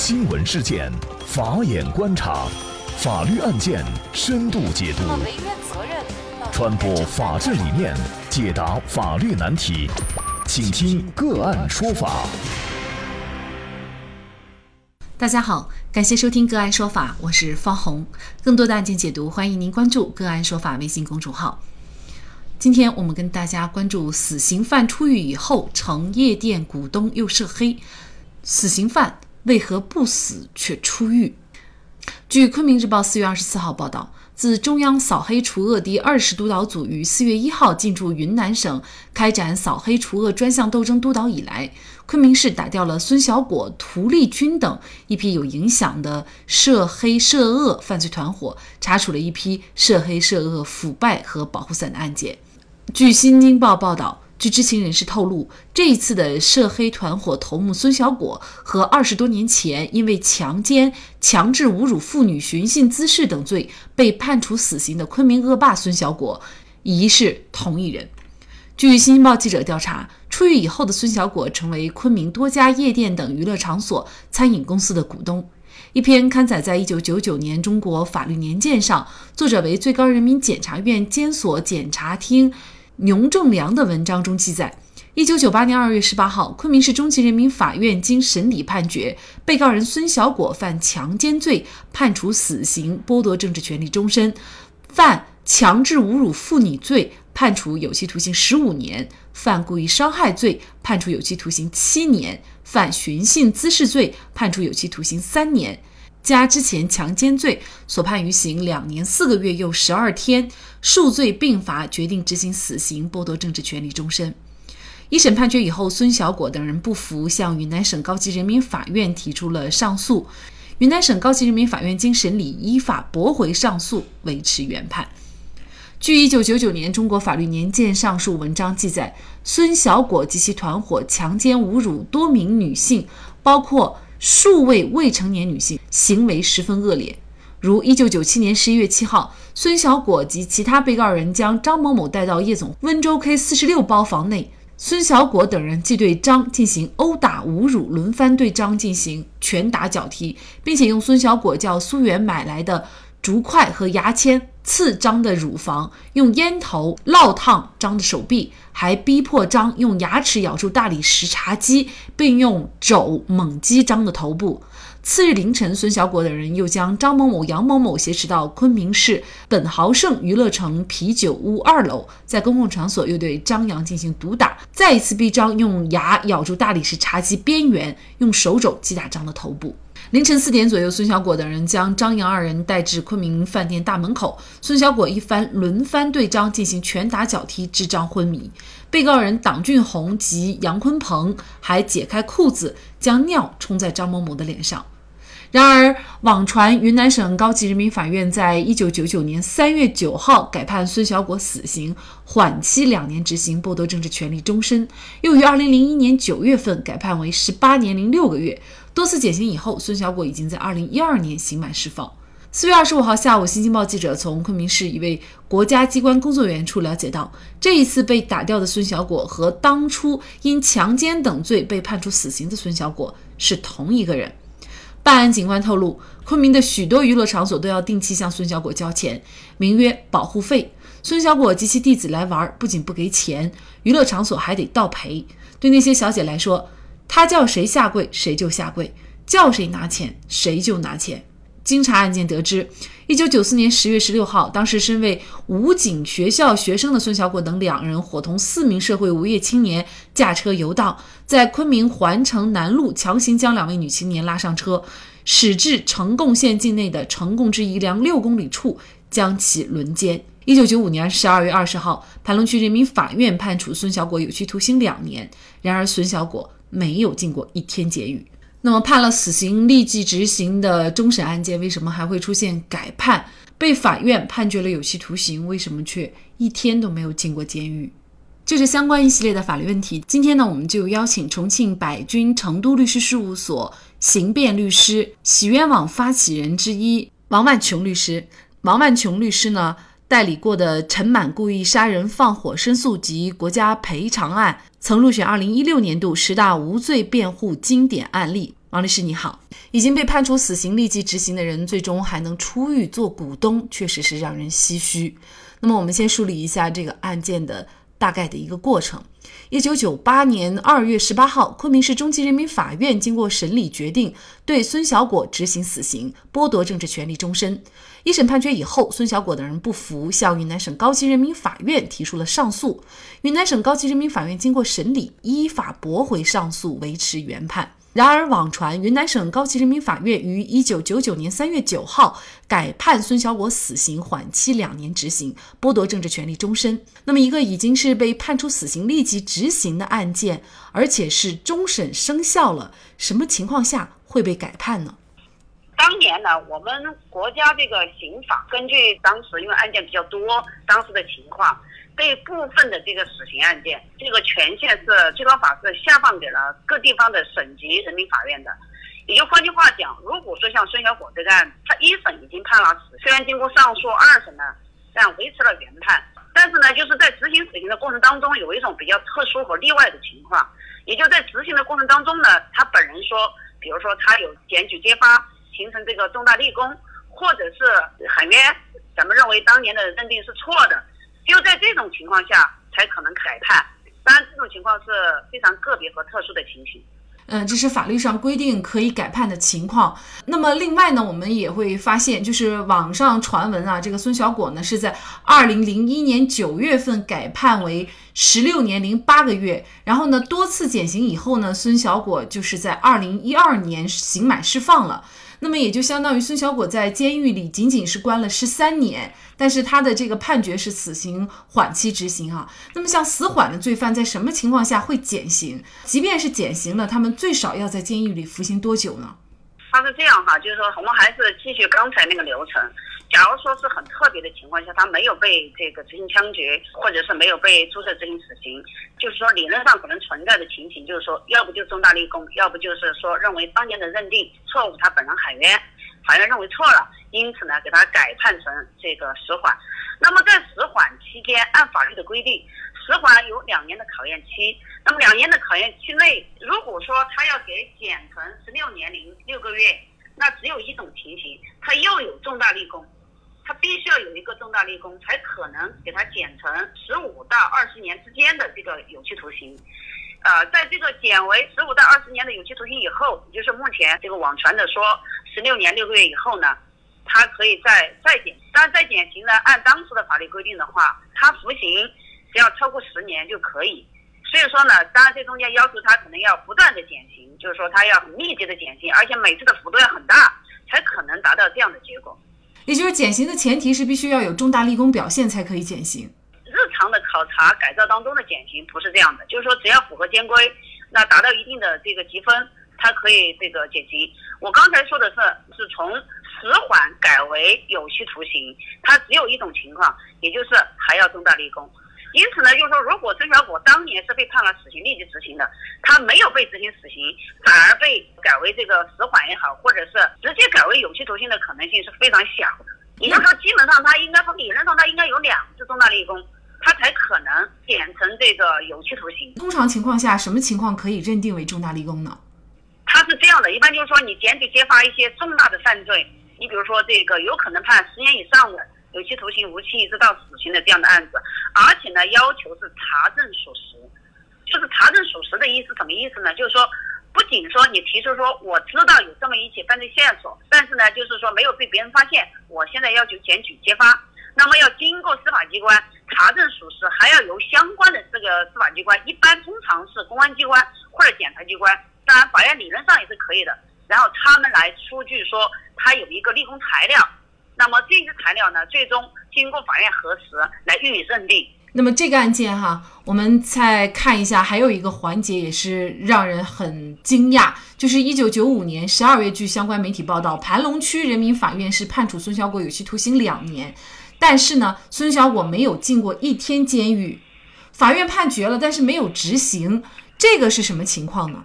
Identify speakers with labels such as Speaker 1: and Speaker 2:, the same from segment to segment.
Speaker 1: 新闻事件，法眼观察，法律案件深度解读，传播法治理念，解答法律难题，请听个案说法。
Speaker 2: 大家好，感谢收听个案说法，我是方红。更多的案件解读，欢迎您关注个案说法微信公众号。今天我们跟大家关注死刑犯出狱以后，成夜店股东又涉黑，死刑犯为何不死却出狱？据昆明日报四月二十四号报道。自中央扫黑除恶第二十督导组于四月一号进驻云南省开展扫黑除恶专项斗争督导以来，昆明市打掉了孙小果、涂立军等一批有影响的涉黑涉恶犯罪团伙，查处了一批涉黑涉恶、腐败和保护伞的案件。据《新京报》报道。据知情人士透露，这一次的涉黑团伙头目孙小果和二十多年前因为强奸、强制侮辱妇女、寻衅滋事等罪被判处死刑的昆明恶霸孙小果，疑是同一人。据《新京报》记者调查，出狱以后的孙小果成为昆明多家夜店等娱乐场所、餐饮公司的股东。一篇刊载在一九九九年《中国法律年鉴》上，作者为最高人民检察院监所检察厅。牛正良的文章中记载，一九九八年二月十八号，昆明市中级人民法院经审理判决，被告人孙小果犯强奸罪，判处死刑，剥夺政治权利终身；犯强制侮辱妇女罪，判处有期徒刑十五年；犯故意伤害罪，判处有期徒刑七年；犯寻衅滋事罪，判处有期徒刑三年。加之前强奸罪所判于刑两年四个月又十二天，数罪并罚，决定执行死刑，剥夺政治权利终身。一审判决以后，孙小果等人不服，向云南省高级人民法院提出了上诉。云南省高级人民法院经审理，依法驳回上诉，维持原判。据一九九九年《中国法律年鉴》上述文章记载，孙小果及其团伙强奸侮辱多名女性，包括。数位未成年女性行为十分恶劣，如一九九七年十一月七号，孙小果及其他被告人将张某某带到夜总温州 K 四十六包房内，孙小果等人即对张进行殴打、侮辱，轮番对张进行拳打脚踢，并且用孙小果叫苏元买来的竹筷和牙签。刺张的乳房，用烟头烙烫张的手臂，还逼迫张用牙齿咬住大理石茶几，并用肘猛击张的头部。次日凌晨，孙小果等人又将张某某、杨某某挟持到昆明市本豪盛娱乐城啤酒屋二楼，在公共场所又对张杨进行毒打，再一次逼张用牙咬住大理石茶几边缘，用手肘击打张的头部。凌晨四点左右，孙小果等人将张杨二人带至昆明饭店大门口。孙小果一番轮番对张进行拳打脚踢，致张昏迷。被告人党俊红及杨坤鹏还解开裤子，将尿冲在张某某的脸上。然而，网传云南省高级人民法院在一九九九年三月九号改判孙小果死刑，缓期两年执行，剥夺政治权利终身。又于二零零一年九月份改判为十八年零六个月。多次减刑以后，孙小果已经在二零一二年刑满释放。四月二十五号下午，新京报记者从昆明市一位国家机关工作人员处了解到，这一次被打掉的孙小果和当初因强奸等罪被判处死刑的孙小果是同一个人。办案警官透露，昆明的许多娱乐场所都要定期向孙小果交钱，名曰保护费。孙小果及其弟子来玩，不仅不给钱，娱乐场所还得倒赔。对那些小姐来说，她叫谁下跪，谁就下跪；叫谁拿钱，谁就拿钱。经查案件得知，一九九四年十月十六号，当时身为武警学校学生的孙小果等两人，伙同四名社会无业青年驾车游荡，在昆明环城南路强行将两位女青年拉上车，驶至呈贡县境内的呈贡至宜良六公里处，将其轮奸。一九九五年十二月二十号，盘龙区人民法院判处孙小果有期徒刑两年。然而，孙小果。没有进过一天监狱，那么判了死刑立即执行的终审案件，为什么还会出现改判？被法院判决了有期徒刑，为什么却一天都没有进过监狱？就是相关一系列的法律问题。今天呢，我们就邀请重庆百君成都律师事务所刑辩律师、洗冤网发起人之一王万琼律师。王万琼律师呢？代理过的陈满故意杀人放火申诉及国家赔偿案，曾入选二零一六年度十大无罪辩护经典案例。王律师你好，已经被判处死刑立即执行的人，最终还能出狱做股东，确实是让人唏嘘。那么我们先梳理一下这个案件的大概的一个过程。一九九八年二月十八号，昆明市中级人民法院经过审理，决定对孙小果执行死刑，剥夺政治权利终身。一审判决以后，孙小果等人不服，向云南省高级人民法院提出了上诉。云南省高级人民法院经过审理，依法驳回上诉，维持原判。然而，网传云南省高级人民法院于一九九九年三月九号改判孙小果死刑，缓期两年执行，剥夺政治权利终身。那么，一个已经是被判处死刑立即执行的案件，而且是终审生效了，什么情况下会被改判呢？
Speaker 3: 当年呢，我们国家这个刑法根据当时因为案件比较多，当时的情况。对部分的这个死刑案件，这个权限是最高法是下放给了各地方的省级人民法院的。也就换句话讲，如果说像孙小果这个案，他一审已经判了死，虽然经过上诉，二审呢，但维持了原判，但是呢，就是在执行死刑的过程当中，有一种比较特殊和例外的情况，也就在执行的过程当中呢，他本人说，比如说他有检举揭发，形成这个重大立功，或者是喊冤，咱们认为当年的认定是错的。就在这种情况下才可能改判，当然这种情况是非常个别和特殊的情形。
Speaker 2: 嗯，这是法律上规定可以改判的情况。那么另外呢，我们也会发现，就是网上传闻啊，这个孙小果呢是在二零零一年九月份改判为十六年零八个月，然后呢多次减刑以后呢，孙小果就是在二零一二年刑满释放了。那么也就相当于孙小果在监狱里仅仅是关了十三年，但是他的这个判决是死刑缓期执行啊。那么像死缓的罪犯在什么情况下会减刑？即便是减刑了，他们最少要在监狱里服刑多久呢？
Speaker 3: 他是这样哈，就是说我们还是继续刚才那个流程。假如说是很特别的情况下，他没有被这个执行枪决，或者是没有被注册执行死刑，就是说理论上可能存在的情形，就是说要不就重大立功，要不就是说认为当年的认定错误，他本人喊冤，法院认为错了，因此呢给他改判成这个死缓。那么在死缓期间，按法律的规定，死缓有两年的考验期。那么两年的考验期内，如果说他要给减成十六年零六个月，那只有一种情形，他又有重大立功。他必须要有一个重大立功，才可能给他减成十五到二十年之间的这个有期徒刑。呃，在这个减为十五到二十年的有期徒刑以后，也就是目前这个网传的说十六年六个月以后呢，他可以再再减。当然再减刑呢，按当时的法律规定的话，他服刑只要超过十年就可以。所以说呢，当然这中间要求他可能要不断的减刑，就是说他要很密集的减刑，而且每次的幅度要很大，才可能达到这样的结果。
Speaker 2: 也就是减刑的前提是必须要有重大立功表现才可以减刑。
Speaker 3: 日常的考察改造当中的减刑不是这样的，就是说只要符合监规，那达到一定的这个积分，它可以这个减刑。我刚才说的是是从死缓改为有期徒刑，它只有一种情况，也就是还要重大立功。因此呢，就是说，如果孙小果当年是被判了死刑立即执行的，他没有被执行死刑，反而被改为这个死缓也好，或者是直接改为有期徒刑的可能性是非常小的。也就是说，基本上他应该从理论上他应该有两次重大立功，他才可能减成这个有期徒刑。
Speaker 2: 通常情况下，什么情况可以认定为重大立功呢？
Speaker 3: 他是这样的，一般就是说你检举揭发一些重大的犯罪，你比如说这个有可能判十年以上的。有期徒刑、无期一直到死刑的这样的案子，而且呢，要求是查证属实。就是查证属实的意思什么意思呢？就是说，不仅说你提出说我知道有这么一起犯罪线索，但是呢，就是说没有被别人发现，我现在要求检举揭发。那么要经过司法机关查证属实，还要由相关的这个司法机关，一般通常是公安机关或者检察机关，当然法院理论上也是可以的。然后他们来出具说他有一个立功材料。那么这些材料呢，最终经过法院核实来予以认定。
Speaker 2: 那么这个案件哈，我们再看一下，还有一个环节也是让人很惊讶，就是一九九五年十二月，据相关媒体报道，盘龙区人民法院是判处孙小果有期徒刑两年，但是呢，孙小果没有进过一天监狱，法院判决了，但是没有执行，这个是什么情况呢？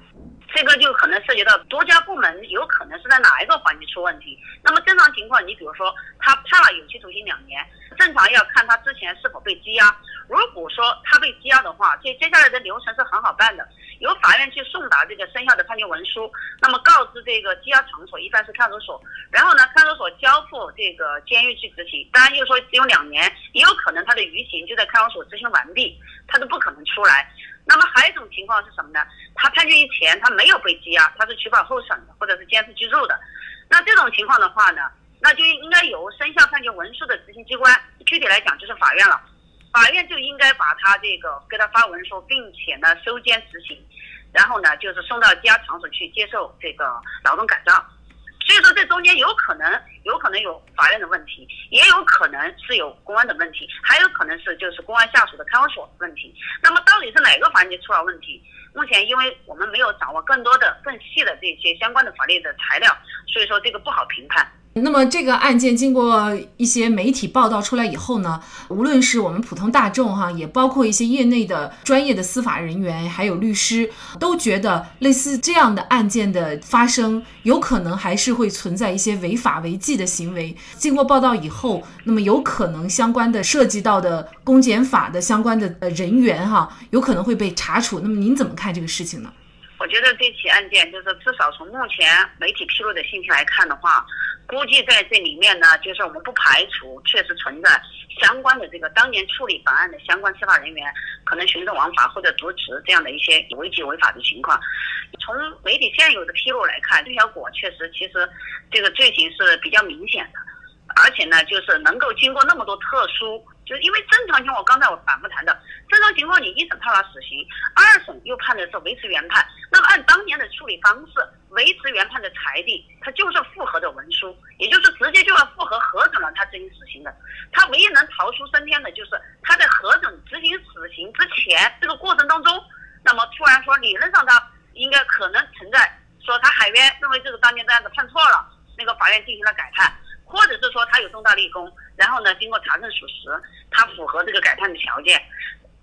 Speaker 3: 这个就可能涉及到多家部门有可能是在哪一个环节出问题。那么正常情况，你比如说他判了有期徒刑两年，正常要看他之前是否被羁押。如果说他被羁押的话，这接下来的流程是很好办的，由法院去送达这个生效的判决文书，那么告知这个羁押场所，一般是看守所，然后呢，看守所交付这个监狱去执行。当然，就是说只有两年，也有可能他的余刑就在看守所执行完毕，他都不可能出来。那么还有一种情况是什么呢？他判决以前他没有被羁押，他是取保候审的，或者是监视居住的。那这种情况的话呢，那就应该由生效判决文书的执行机关，具体来讲就是法院了。法院就应该把他这个给他发文书，并且呢收监执行，然后呢就是送到羁押场所去接受这个劳动改造。所以说这中间有可能有可能有法院的问题，也有可能是有公安的问题，还有可能是就是公安下属的看守所问题。那么到底是哪个环节出了问题？目前因为我们没有掌握更多的更细的这些相关的法律的材料，所以说这个不好评判。
Speaker 2: 那么这个案件经过一些媒体报道出来以后呢，无论是我们普通大众哈，也包括一些业内的专业的司法人员，还有律师，都觉得类似这样的案件的发生，有可能还是会存在一些违法违纪的行为。经过报道以后，那么有可能相关的涉及到的公检法的相关的人员哈，有可能会被查处。那么您怎么看这个事情呢？
Speaker 3: 我觉得这起案件就是至少从目前媒体披露的信息来看的话。估计在这里面呢，就是我们不排除确实存在相关的这个当年处理本案的相关司法人员可能徇私枉法或者渎职这样的一些违纪违法的情况。从媒体现有的披露来看，陆小果确实其实这个罪行是比较明显的，而且呢，就是能够经过那么多特殊。就是因为正常情况，我刚才我反复谈的，正常情况你一审判了死刑，二审又判的是维持原判，那么按当年的处理方式，维持原判的裁定，它就是复核的文书，也就是直接就要复核核准了他执行死刑的，他唯一能逃出升天的就是他在核准执行死刑之前这个过程当中，那么突然说理论上他应该可能存在说他海冤认为这个当年这案子判错了，那个法院进行了改判。或者是说他有重大立功，然后呢，经过查证属实，他符合这个改判的条件，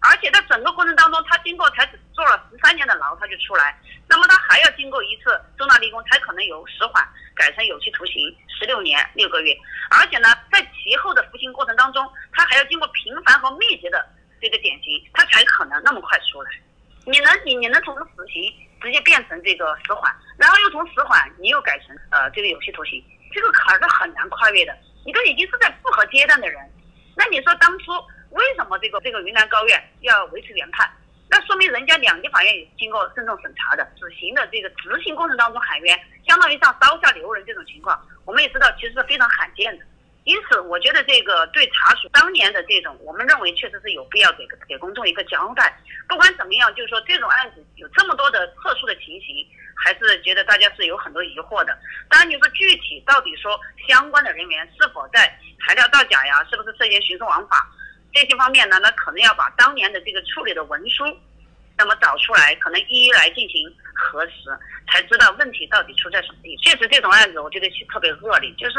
Speaker 3: 而且在整个过程当中，他经过才只坐了十三年的牢，他就出来，那么他还要经过一次重大立功，才可能由死缓改成有期徒刑十六年六个月，而且呢，在其后的服刑过程当中，他还要经过频繁和密集的这个减刑，他才可能那么快出来。你能你你能从死刑直接变成这个死缓，然后又从死缓你又改成呃这个有期徒刑。这个坎儿是很难跨越的，你都已经是在复合阶段的人，那你说当初为什么这个这个云南高院要维持原判？那说明人家两级法院也经过慎重审查的，死刑的这个执行过程当中喊冤，相当于像刀下留人这种情况，我们也知道其实是非常罕见的。因此，我觉得这个对查处当年的这种，我们认为确实是有必要给给公众一个交代。不管怎么样，就是说这种案子有这么多的特殊的情形。还是觉得大家是有很多疑惑的。当然，你说具体到底说相关的人员是否在材料造假呀，是不是涉嫌徇私枉法这些方面呢？那可能要把当年的这个处理的文书，那么找出来，可能一一来进行核实，才知道问题到底出在什么地方。确实，这种案子我觉得特别恶劣，就是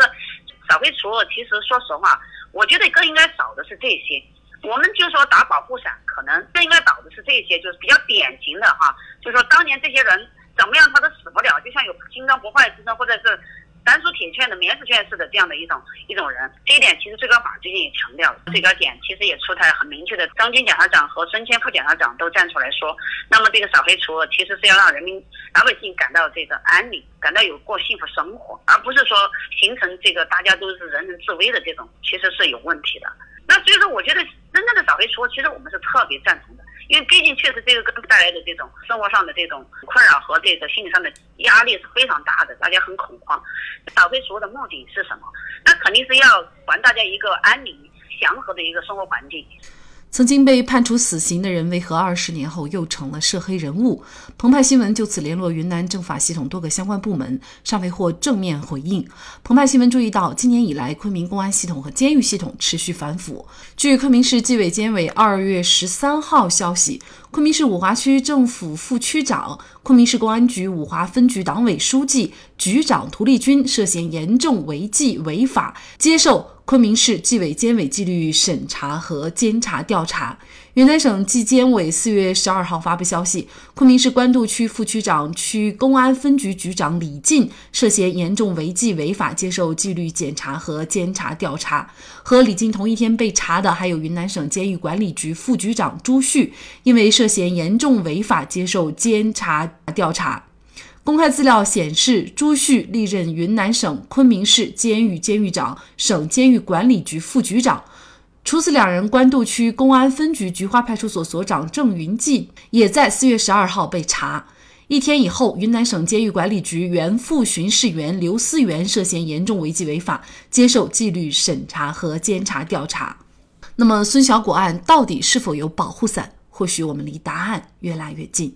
Speaker 3: 扫黑除恶。其实说实话，我觉得更应该找的是这些。我们就说打保护伞，可能更应该找的是这些，就是比较典型的哈，就是说当年这些人。怎么样，他都死不了，就像有金刚不坏之身，或者是单属铁券的免死券似的这样的一种一种人。这一点其实最高法最近也强调了，最高检其实也出台很明确的，张军检察长和孙谦副检察长都站出来说，那么这个扫黑除恶其实是要让人民老百姓感到这个安宁，感到有过幸福生活，而不是说形成这个大家都是人人自危的这种，其实是有问题的。那所以说，我觉得真正的扫黑除恶，其实我们是特别赞同的。因为毕竟确实这个给带来的这种生活上的这种困扰和这个心理上的压力是非常大的，大家很恐慌。扫黑除恶的目的是什么？那肯定是要还大家一个安宁、祥和的一个生活环境。
Speaker 2: 曾经被判处死刑的人，为何二十年后又成了涉黑人物？澎湃新闻就此联络云南政法系统多个相关部门，尚未获正面回应。澎湃新闻注意到，今年以来，昆明公安系统和监狱系统持续反腐。据昆明市纪委监委二月十三号消息，昆明市五华区政府副区长、昆明市公安局五华分局党委书记、局长涂立军涉嫌严重违纪违法，接受。昆明市纪委监委纪律审查和监察调查，云南省纪监委四月十二号发布消息，昆明市官渡区副区长、区公安分局局长李进涉嫌严重违纪违法，接受纪律检查和监察调查。和李进同一天被查的还有云南省监狱管理局副局长朱旭，因为涉嫌严重违法，接受监察调查。公开资料显示，朱旭历任云南省昆明市监狱监狱长、省监狱管理局副局长。除此两人，官渡区公安分局菊花派出所所长郑云记也在四月十二号被查。一天以后，云南省监狱管理局原副巡视员刘思源涉嫌严重违纪违法，接受纪律审查和监察调查。那么，孙小果案到底是否有保护伞？或许我们离答案越来越近。